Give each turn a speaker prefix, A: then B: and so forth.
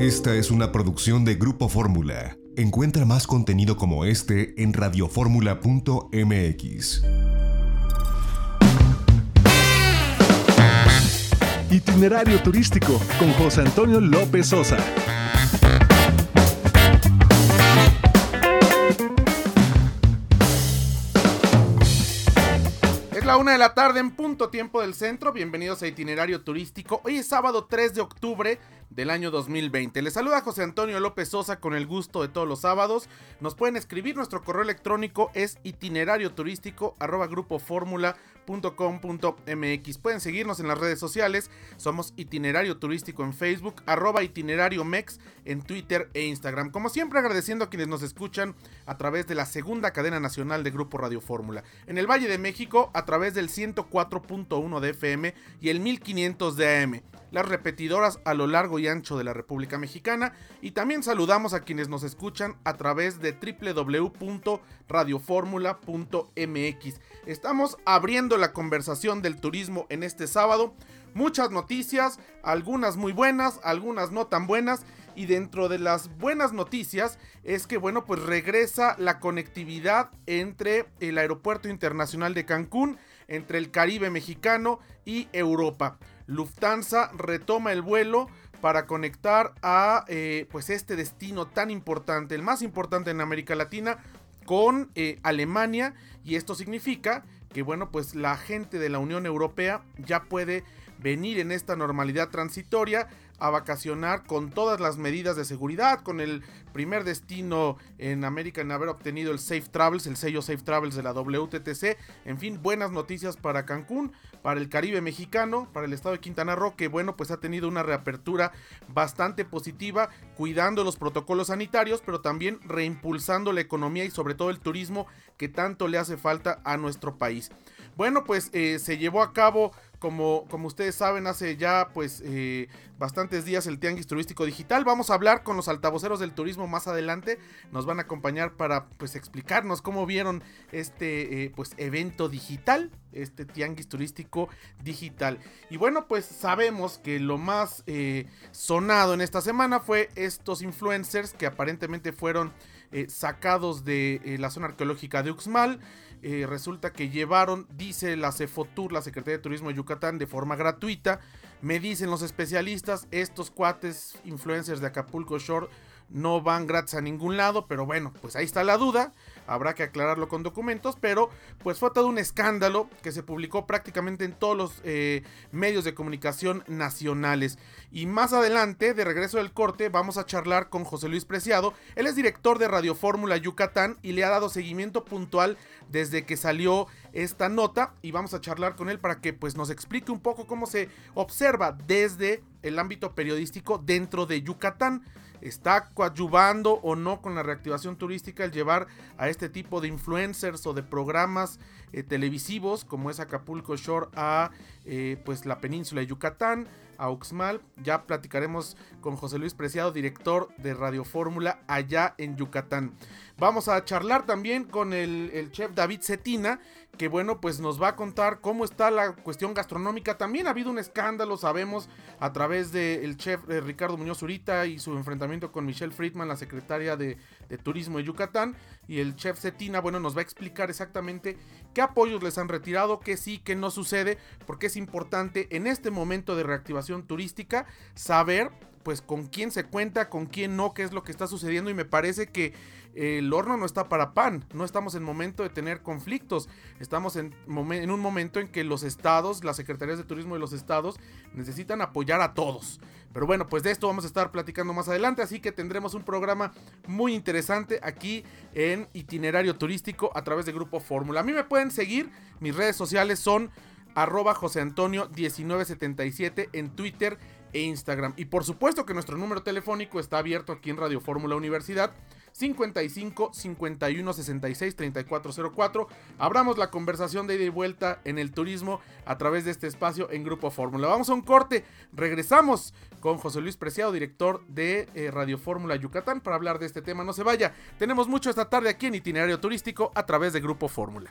A: Esta es una producción de Grupo Fórmula. Encuentra más contenido como este en radioformula.mx.
B: Itinerario turístico con José Antonio López Sosa.
C: Es la una de la tarde en punto tiempo del centro. Bienvenidos a Itinerario Turístico. Hoy es sábado 3 de octubre del año 2020. Les saluda José Antonio López Sosa con el gusto de todos los sábados. Nos pueden escribir, nuestro correo electrónico es itinerario. Pueden seguirnos en las redes sociales. Somos Itinerario Turístico en Facebook, arroba Itinerario Mex en Twitter e Instagram. Como siempre agradeciendo a quienes nos escuchan a través de la segunda cadena nacional de Grupo Radio Fórmula. En el Valle de México a través del 104.1 de FM y el 1500 de AM las repetidoras a lo largo y ancho de la República Mexicana y también saludamos a quienes nos escuchan a través de www.radioformula.mx. Estamos abriendo la conversación del turismo en este sábado. Muchas noticias, algunas muy buenas, algunas no tan buenas. Y dentro de las buenas noticias es que, bueno, pues regresa la conectividad entre el Aeropuerto Internacional de Cancún, entre el Caribe mexicano y Europa. Lufthansa retoma el vuelo para conectar a eh, pues este destino tan importante, el más importante en América Latina, con eh, Alemania. Y esto significa que bueno, pues la gente de la Unión Europea ya puede venir en esta normalidad transitoria a vacacionar con todas las medidas de seguridad, con el primer destino en América en haber obtenido el Safe Travels, el sello Safe Travels de la WTTC. En fin, buenas noticias para Cancún, para el Caribe mexicano, para el estado de Quintana Roo, que bueno, pues ha tenido una reapertura bastante positiva, cuidando los protocolos sanitarios, pero también reimpulsando la economía y sobre todo el turismo que tanto le hace falta a nuestro país. Bueno, pues eh, se llevó a cabo como, como ustedes saben, hace ya pues eh, bastantes días el Tianguis Turístico Digital. Vamos a hablar con los altavoceros del turismo más adelante. Nos van a acompañar para pues explicarnos cómo vieron este eh, pues evento digital, este Tianguis Turístico Digital. Y bueno, pues sabemos que lo más eh, sonado en esta semana fue estos influencers que aparentemente fueron sacados de la zona arqueológica de Uxmal. Eh, resulta que llevaron, dice la Cefotur, la Secretaría de Turismo de Yucatán, de forma gratuita. Me dicen los especialistas, estos cuates influencers de Acapulco Shore no van gratis a ningún lado, pero bueno, pues ahí está la duda habrá que aclararlo con documentos, pero pues fue todo un escándalo que se publicó prácticamente en todos los eh, medios de comunicación nacionales. Y más adelante, de regreso del corte, vamos a charlar con José Luis Preciado. Él es director de Radio Fórmula Yucatán y le ha dado seguimiento puntual desde que salió esta nota y vamos a charlar con él para que pues nos explique un poco cómo se observa desde el ámbito periodístico dentro de Yucatán está coadyuvando o no con la reactivación turística el llevar a este tipo de influencers o de programas eh, televisivos como es Acapulco Shore a eh, pues la península de Yucatán a Uxmal. Ya platicaremos con José Luis Preciado, director de Radio Fórmula allá en Yucatán. Vamos a charlar también con el, chef David Cetina, que bueno, pues nos va a contar cómo está la cuestión gastronómica. También ha habido un escándalo, sabemos, a través del chef eh, Ricardo Muñoz Zurita y su enfrentamiento con Michelle Friedman, la secretaria de, de, Turismo de Yucatán. Y el chef Cetina, bueno, nos va a explicar exactamente qué apoyos les han retirado, qué sí, qué no sucede, porque es importante en este momento de reactivación turística saber pues con quién se cuenta, con quién no, qué es lo que está sucediendo y me parece que el horno no está para pan, no estamos en momento de tener conflictos, estamos en, en, un momento en que los estados, las secretarías de turismo de los estados necesitan apoyar a todos. Pero bueno, pues de esto vamos a estar platicando más adelante, así que tendremos un programa muy interesante aquí en itinerario turístico a través de Grupo Fórmula. A mí me pueden seguir, mis redes sociales son arroba José Antonio 1977 en Twitter e Instagram. Y por supuesto que nuestro número telefónico está abierto aquí en Radio Fórmula Universidad 55 51 66 3404. Abramos la conversación de ida y vuelta en el turismo a través de este espacio en Grupo Fórmula. Vamos a un corte, regresamos con José Luis Preciado, director de eh, Radio Fórmula Yucatán, para hablar de este tema. No se vaya, tenemos mucho esta tarde aquí en Itinerario Turístico a través de Grupo Fórmula.